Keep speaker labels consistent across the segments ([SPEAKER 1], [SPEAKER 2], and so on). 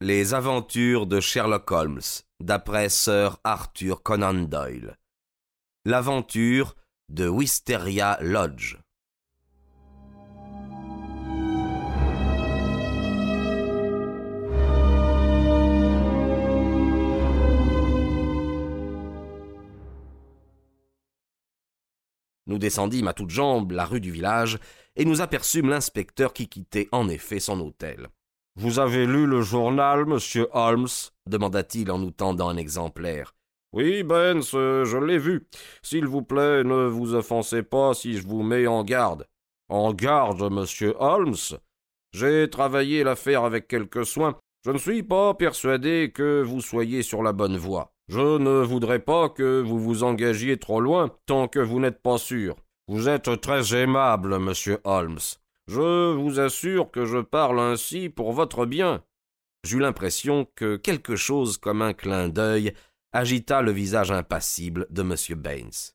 [SPEAKER 1] Les aventures de Sherlock Holmes, d'après Sir Arthur Conan Doyle. L'aventure de Wisteria Lodge. Nous descendîmes à toutes jambes la rue du village et nous aperçûmes l'inspecteur qui quittait en effet son hôtel.
[SPEAKER 2] Vous avez lu le journal, monsieur Holmes?
[SPEAKER 1] demanda-t-il en nous tendant un exemplaire.
[SPEAKER 2] Oui, Benz, je l'ai vu. S'il vous plaît, ne vous offensez pas si je vous mets en garde. En garde, monsieur Holmes? J'ai travaillé l'affaire avec quelques soin. Je ne suis pas persuadé que vous soyez sur la bonne voie. Je ne voudrais pas que vous vous engagiez trop loin tant que vous n'êtes pas sûr. Vous êtes très aimable, monsieur Holmes. Je vous assure que je parle ainsi pour votre bien.
[SPEAKER 1] J'eus l'impression que quelque chose comme un clin d'œil agita le visage impassible de M. Baines.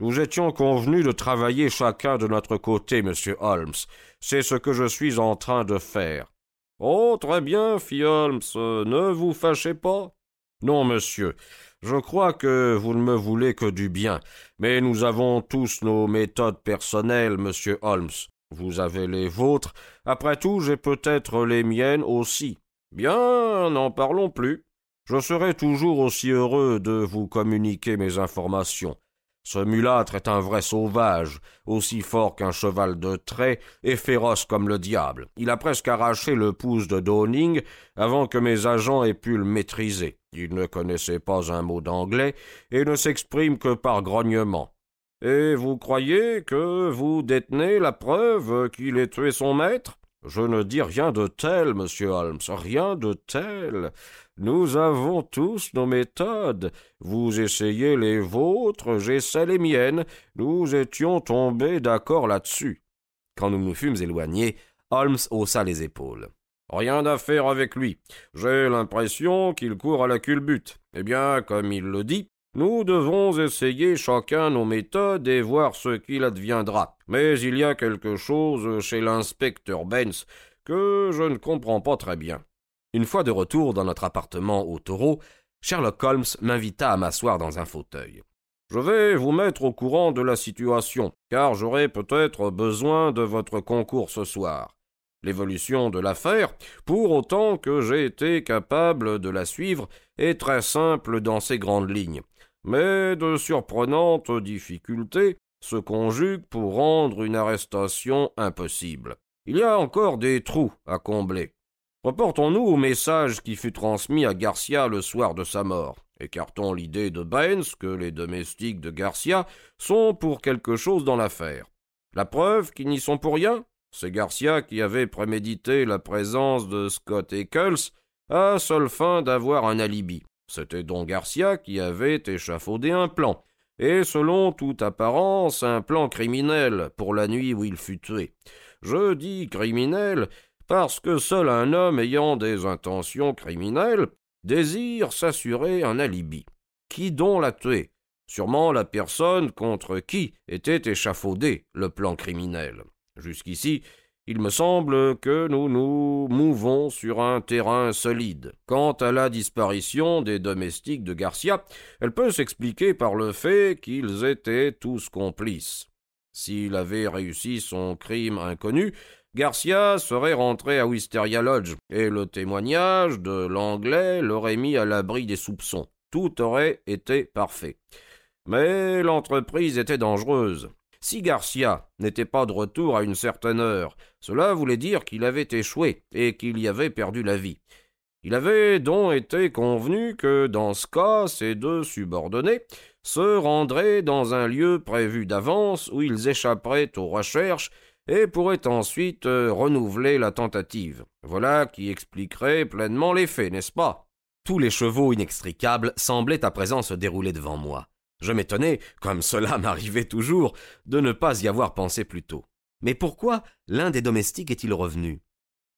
[SPEAKER 2] Nous étions convenus de travailler chacun de notre côté, monsieur Holmes. C'est ce que je suis en train de faire. Oh, très bien, fit Holmes. Ne vous fâchez pas. Non, monsieur. Je crois que vous ne me voulez que du bien. Mais nous avons tous nos méthodes personnelles, monsieur Holmes. Vous avez les vôtres. Après tout, j'ai peut-être les miennes aussi. Bien, n'en parlons plus. Je serai toujours aussi heureux de vous communiquer mes informations. Ce mulâtre est un vrai sauvage, aussi fort qu'un cheval de trait et féroce comme le diable. Il a presque arraché le pouce de Downing avant que mes agents aient pu le maîtriser. Il ne connaissait pas un mot d'anglais et ne s'exprime que par grognement. Et vous croyez que vous détenez la preuve qu'il ait tué son maître? Je ne dis rien de tel, monsieur Holmes, rien de tel. Nous avons tous nos méthodes. Vous essayez les vôtres, j'essaie les miennes. Nous étions tombés d'accord là-dessus.
[SPEAKER 1] Quand nous nous fûmes éloignés, Holmes haussa les épaules.
[SPEAKER 2] Rien à faire avec lui. J'ai l'impression qu'il court à la culbute. Eh bien, comme il le dit, nous devons essayer chacun nos méthodes et voir ce qu'il adviendra. Mais il y a quelque chose chez l'inspecteur Benz que je ne comprends pas très bien.
[SPEAKER 1] Une fois de retour dans notre appartement au taureau, Sherlock Holmes m'invita à m'asseoir dans un fauteuil.
[SPEAKER 2] Je vais vous mettre au courant de la situation, car j'aurai peut-être besoin de votre concours ce soir. L'évolution de l'affaire, pour autant que j'ai été capable de la suivre, est très simple dans ses grandes lignes mais de surprenantes difficultés se conjuguent pour rendre une arrestation impossible. Il y a encore des trous à combler. Reportons-nous au message qui fut transmis à Garcia le soir de sa mort. Écartons l'idée de Baines que les domestiques de Garcia sont pour quelque chose dans l'affaire. La preuve qu'ils n'y sont pour rien? C'est Garcia qui avait prémédité la présence de Scott Eccles à seule fin d'avoir un alibi. C'était donc Garcia qui avait échafaudé un plan, et selon toute apparence un plan criminel pour la nuit où il fut tué. Je dis criminel parce que seul un homme ayant des intentions criminelles désire s'assurer un alibi. Qui donc l'a tué? Sûrement la personne contre qui était échafaudé le plan criminel. Jusqu'ici, il me semble que nous nous mouvons sur un terrain solide. Quant à la disparition des domestiques de Garcia, elle peut s'expliquer par le fait qu'ils étaient tous complices. S'il avait réussi son crime inconnu, Garcia serait rentré à Wisteria Lodge, et le témoignage de l'anglais l'aurait mis à l'abri des soupçons. Tout aurait été parfait. Mais l'entreprise était dangereuse. Si Garcia n'était pas de retour à une certaine heure, cela voulait dire qu'il avait échoué et qu'il y avait perdu la vie. Il avait donc été convenu que dans ce cas, ces deux subordonnés se rendraient dans un lieu prévu d'avance où ils échapperaient aux recherches et pourraient ensuite euh, renouveler la tentative. Voilà qui expliquerait pleinement les faits, n'est-ce pas?
[SPEAKER 1] Tous les chevaux inextricables semblaient à présent se dérouler devant moi. Je m'étonnais, comme cela m'arrivait toujours, de ne pas y avoir pensé plus tôt. Mais pourquoi l'un des domestiques est-il revenu?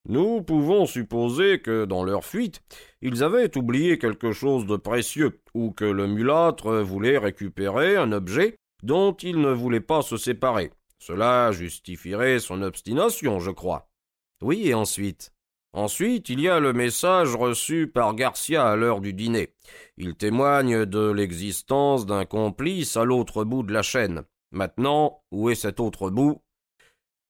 [SPEAKER 2] Nous pouvons supposer que, dans leur fuite, ils avaient oublié quelque chose de précieux, ou que le mulâtre voulait récupérer un objet dont il ne voulait pas se séparer. Cela justifierait son obstination, je crois.
[SPEAKER 1] Oui, et ensuite?
[SPEAKER 2] Ensuite, il y a le message reçu par Garcia à l'heure du dîner. Il témoigne de l'existence d'un complice à l'autre bout de la chaîne. Maintenant, où est cet autre bout?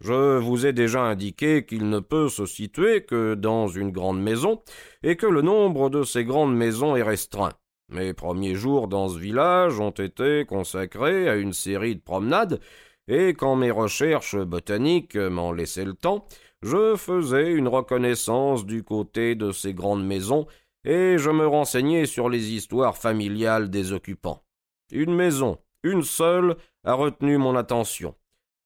[SPEAKER 2] Je vous ai déjà indiqué qu'il ne peut se situer que dans une grande maison, et que le nombre de ces grandes maisons est restreint. Mes premiers jours dans ce village ont été consacrés à une série de promenades, et quand mes recherches botaniques m'en laissaient le temps, je faisais une reconnaissance du côté de ces grandes maisons, et je me renseignais sur les histoires familiales des occupants. Une maison, une seule, a retenu mon attention.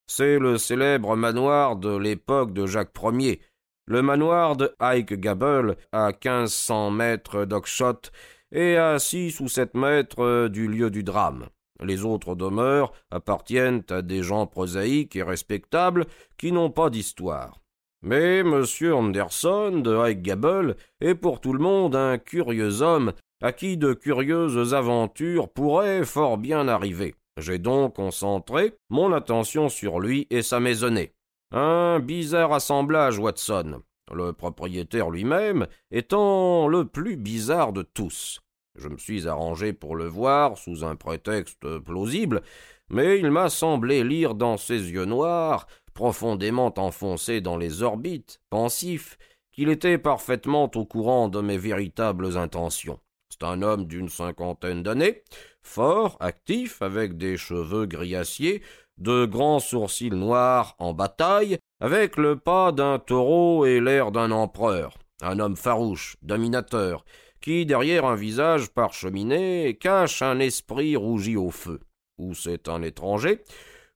[SPEAKER 2] C'est le célèbre manoir de l'époque de Jacques Ier, le manoir de Ike Gable, à quinze cents mètres d'Oxshott et à six ou sept mètres du lieu du drame. Les autres demeures appartiennent à des gens prosaïques et respectables qui n'ont pas d'histoire. Mais M. Anderson de Highgable est pour tout le monde un curieux homme à qui de curieuses aventures pourraient fort bien arriver. J'ai donc concentré mon attention sur lui et sa maisonnée. Un bizarre assemblage, Watson, le propriétaire lui-même étant le plus bizarre de tous. Je me suis arrangé pour le voir sous un prétexte plausible, mais il m'a semblé lire dans ses yeux noirs profondément enfoncé dans les orbites, pensif, qu'il était parfaitement au courant de mes véritables intentions. C'est un homme d'une cinquantaine d'années, fort, actif, avec des cheveux griaciers, de grands sourcils noirs en bataille, avec le pas d'un taureau et l'air d'un empereur, un homme farouche, dominateur, qui, derrière un visage parcheminé, cache un esprit rougi au feu. Ou c'est un étranger,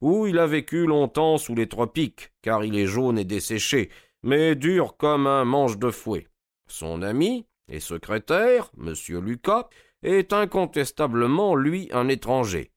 [SPEAKER 2] où il a vécu longtemps sous les tropiques, car il est jaune et desséché, mais dur comme un manche de fouet. Son ami et secrétaire, M. Lucas, est incontestablement, lui, un étranger.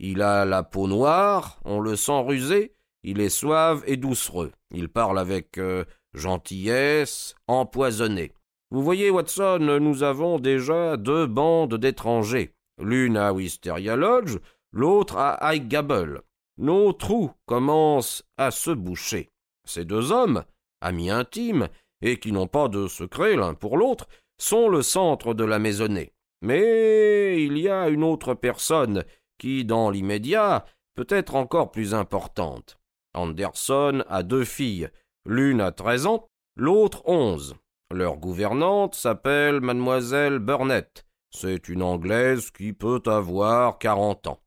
[SPEAKER 2] Il a la peau noire, on le sent rusé, il est suave et doucereux. Il parle avec euh, gentillesse, empoisonné. Vous voyez, Watson, nous avons déjà deux bandes d'étrangers, l'une à Wisteria Lodge, l'autre à High Gable nos trous commencent à se boucher. Ces deux hommes, amis intimes, et qui n'ont pas de secret l'un pour l'autre, sont le centre de la maisonnée. Mais il y a une autre personne qui, dans l'immédiat, peut être encore plus importante. Anderson a deux filles, l'une a treize ans, l'autre onze. Leur gouvernante s'appelle mademoiselle Burnett. C'est une Anglaise qui peut avoir quarante ans.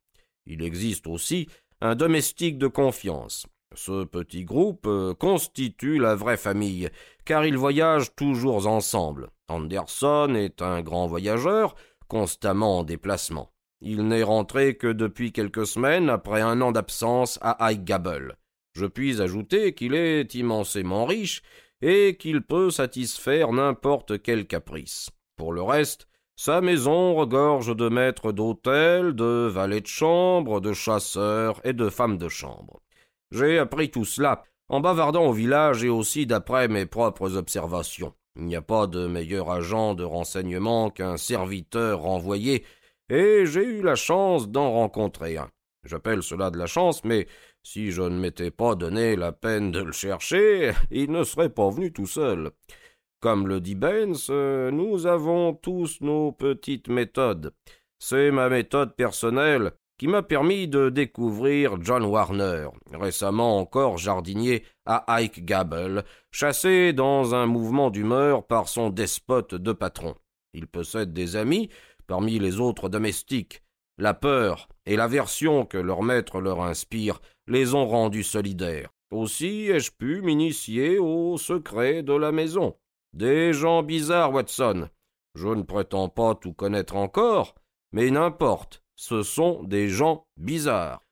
[SPEAKER 2] Il existe aussi un domestique de confiance. Ce petit groupe euh, constitue la vraie famille, car ils voyagent toujours ensemble. Anderson est un grand voyageur, constamment en déplacement. Il n'est rentré que depuis quelques semaines après un an d'absence à Highgable. Je puis ajouter qu'il est immensément riche et qu'il peut satisfaire n'importe quel caprice. Pour le reste, sa maison regorge de maîtres d'hôtel, de valets de chambre, de chasseurs et de femmes de chambre. J'ai appris tout cela en bavardant au village et aussi d'après mes propres observations. Il n'y a pas de meilleur agent de renseignement qu'un serviteur renvoyé, et j'ai eu la chance d'en rencontrer un. J'appelle cela de la chance, mais si je ne m'étais pas donné la peine de le chercher, il ne serait pas venu tout seul. Comme le dit Benz, euh, nous avons tous nos petites méthodes. C'est ma méthode personnelle qui m'a permis de découvrir John Warner, récemment encore jardinier à Ike Gable, chassé dans un mouvement d'humeur par son despote de patron. Il possède des amis parmi les autres domestiques. La peur et l'aversion que leur maître leur inspire les ont rendus solidaires. Aussi ai-je pu m'initier aux secrets de la maison. Des gens bizarres, Watson. Je ne prétends pas tout connaître encore, mais n'importe, ce sont des gens bizarres.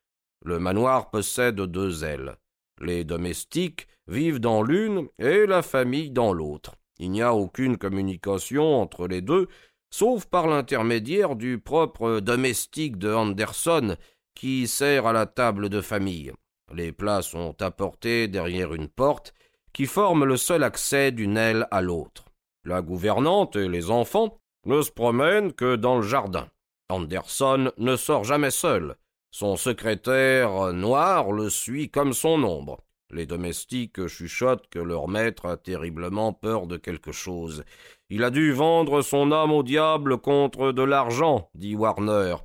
[SPEAKER 2] Le manoir possède deux ailes. Les domestiques vivent dans l'une et la famille dans l'autre. Il n'y a aucune communication entre les deux, sauf par l'intermédiaire du propre domestique de Anderson qui sert à la table de famille. Les plats sont apportés derrière une porte qui forment le seul accès d'une aile à l'autre. La gouvernante et les enfants ne se promènent que dans le jardin. Anderson ne sort jamais seul. Son secrétaire noir le suit comme son ombre. Les domestiques chuchotent que leur maître a terriblement peur de quelque chose. Il a dû vendre son âme au diable contre de l'argent, dit Warner,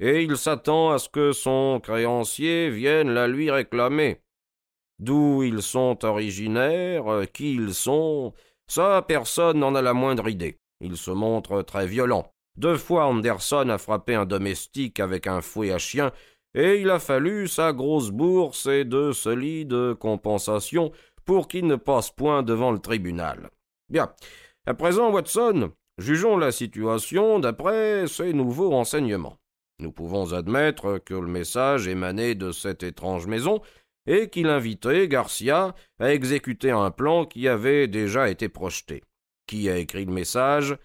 [SPEAKER 2] et il s'attend à ce que son créancier vienne la lui réclamer. D'où ils sont originaires, qui ils sont, ça personne n'en a la moindre idée. Ils se montrent très violents. Deux fois Anderson a frappé un domestique avec un fouet à chien, et il a fallu sa grosse bourse et de solides compensations pour qu'il ne passe point devant le tribunal. Bien. À présent, Watson, jugeons la situation d'après ces nouveaux renseignements. Nous pouvons admettre que le message émanait de cette étrange maison et qu'il invitait Garcia à exécuter un plan qui avait déjà été projeté. Qui a écrit le message?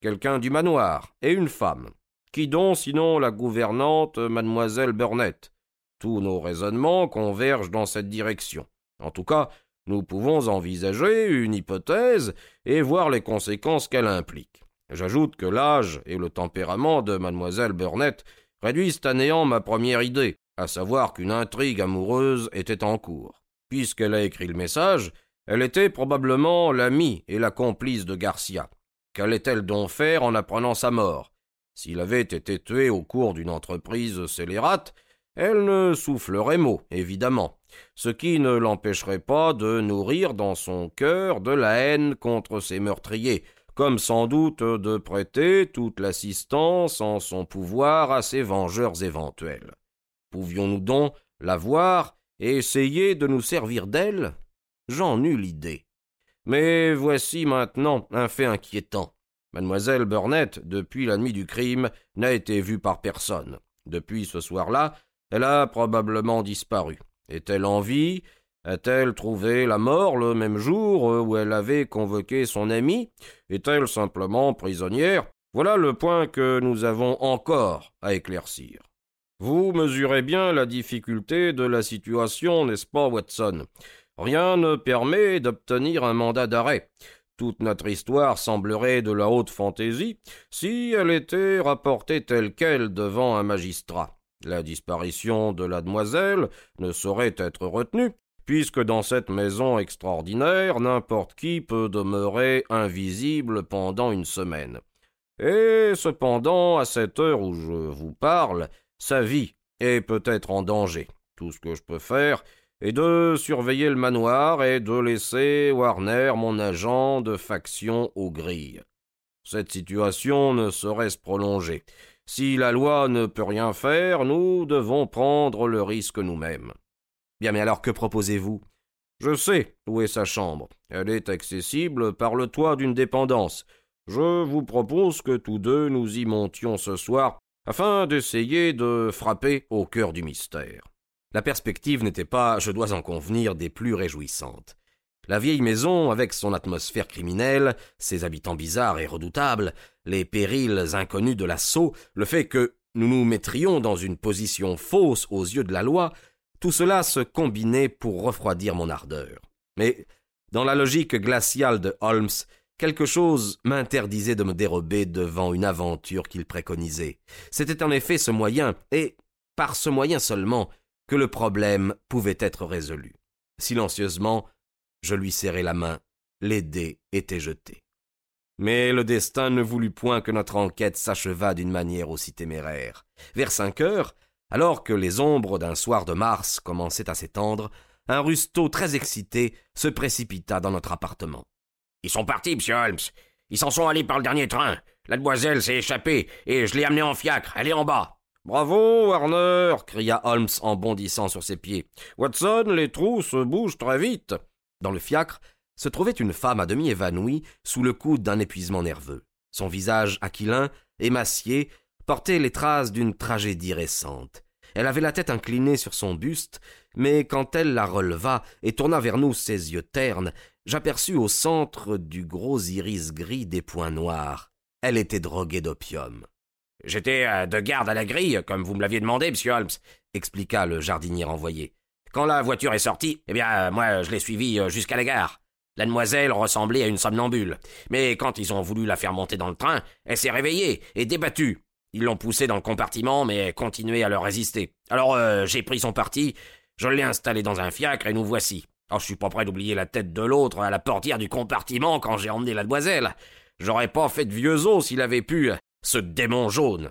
[SPEAKER 2] Quelqu'un du manoir, et une femme. Qui donc, sinon la gouvernante, mademoiselle Burnett? Tous nos raisonnements convergent dans cette direction. En tout cas, nous pouvons envisager une hypothèse et voir les conséquences qu'elle implique. J'ajoute que l'âge et le tempérament de mademoiselle Burnett réduisent à néant ma première idée, à savoir qu'une intrigue amoureuse était en cours. Puisqu'elle a écrit le message, elle était probablement l'amie et la complice de Garcia. Qu'allait-elle donc faire en apprenant sa mort? S'il avait été tué au cours d'une entreprise scélérate, elle ne soufflerait mot, évidemment, ce qui ne l'empêcherait pas de nourrir dans son cœur de la haine contre ses meurtriers, comme sans doute de prêter toute l'assistance en son pouvoir à ses vengeurs éventuels. Pouvions-nous donc la voir et essayer de nous servir d'elle? J'en eus l'idée. Mais voici maintenant un fait inquiétant. Mademoiselle Burnett, depuis la nuit du crime, n'a été vue par personne. Depuis ce soir-là, elle a probablement disparu. Est-elle en vie? A-t-elle trouvé la mort le même jour où elle avait convoqué son ami? Est-elle simplement prisonnière? Voilà le point que nous avons encore à éclaircir. Vous mesurez bien la difficulté de la situation, n'est-ce pas, Watson? Rien ne permet d'obtenir un mandat d'arrêt. Toute notre histoire semblerait de la haute fantaisie si elle était rapportée telle qu'elle devant un magistrat. La disparition de la demoiselle ne saurait être retenue, puisque dans cette maison extraordinaire n'importe qui peut demeurer invisible pendant une semaine. Et cependant, à cette heure où je vous parle, sa vie est peut-être en danger. Tout ce que je peux faire, et de surveiller le manoir et de laisser Warner, mon agent, de faction aux grilles. Cette situation ne saurait se prolonger. Si la loi ne peut rien faire, nous devons prendre le risque nous-mêmes.
[SPEAKER 1] Bien, mais alors que proposez-vous?
[SPEAKER 2] Je sais où est sa chambre. Elle est accessible par le toit d'une dépendance. Je vous propose que tous deux nous y montions ce soir afin d'essayer de frapper au cœur du mystère.
[SPEAKER 1] La perspective n'était pas, je dois en convenir, des plus réjouissantes. La vieille maison, avec son atmosphère criminelle, ses habitants bizarres et redoutables, les périls inconnus de l'assaut, le fait que nous nous mettrions dans une position fausse aux yeux de la loi, tout cela se combinait pour refroidir mon ardeur. Mais, dans la logique glaciale de Holmes, quelque chose m'interdisait de me dérober devant une aventure qu'il préconisait. C'était en effet ce moyen, et par ce moyen seulement, que le problème pouvait être résolu. Silencieusement, je lui serrai la main. Les dés étaient jetés. Mais le destin ne voulut point que notre enquête s'achevât d'une manière aussi téméraire. Vers cinq heures, alors que les ombres d'un soir de mars commençaient à s'étendre, un rustaud très excité se précipita dans notre appartement.
[SPEAKER 3] Ils sont partis, monsieur Holmes. Ils s'en sont allés par le dernier train. La demoiselle s'est échappée et je l'ai amenée en fiacre. Elle est en bas.
[SPEAKER 2] Bravo, Warner cria Holmes en bondissant sur ses pieds. Watson, les trous se bougent très vite.
[SPEAKER 1] Dans le fiacre se trouvait une femme à demi évanouie sous le coup d'un épuisement nerveux. Son visage aquilin, émacié, portait les traces d'une tragédie récente. Elle avait la tête inclinée sur son buste, mais quand elle la releva et tourna vers nous ses yeux ternes, j'aperçus au centre du gros iris gris des points noirs. Elle était droguée d'opium.
[SPEAKER 3] J'étais euh, de garde à la grille, comme vous me l'aviez demandé, monsieur Holmes, expliqua le jardinier envoyé. Quand la voiture est sortie, eh bien, euh, moi, je l'ai suivie euh, jusqu'à la gare. La demoiselle ressemblait à une somnambule. Mais quand ils ont voulu la faire monter dans le train, elle s'est réveillée et débattue. Ils l'ont poussée dans le compartiment, mais continuait à leur résister. Alors j'ai pris son parti, je l'ai installée dans un fiacre et nous voici. Oh, je suis pas prêt d'oublier la tête de l'autre à la portière du compartiment quand j'ai emmené la demoiselle. J'aurais pas fait de vieux os s'il avait pu, ce démon jaune.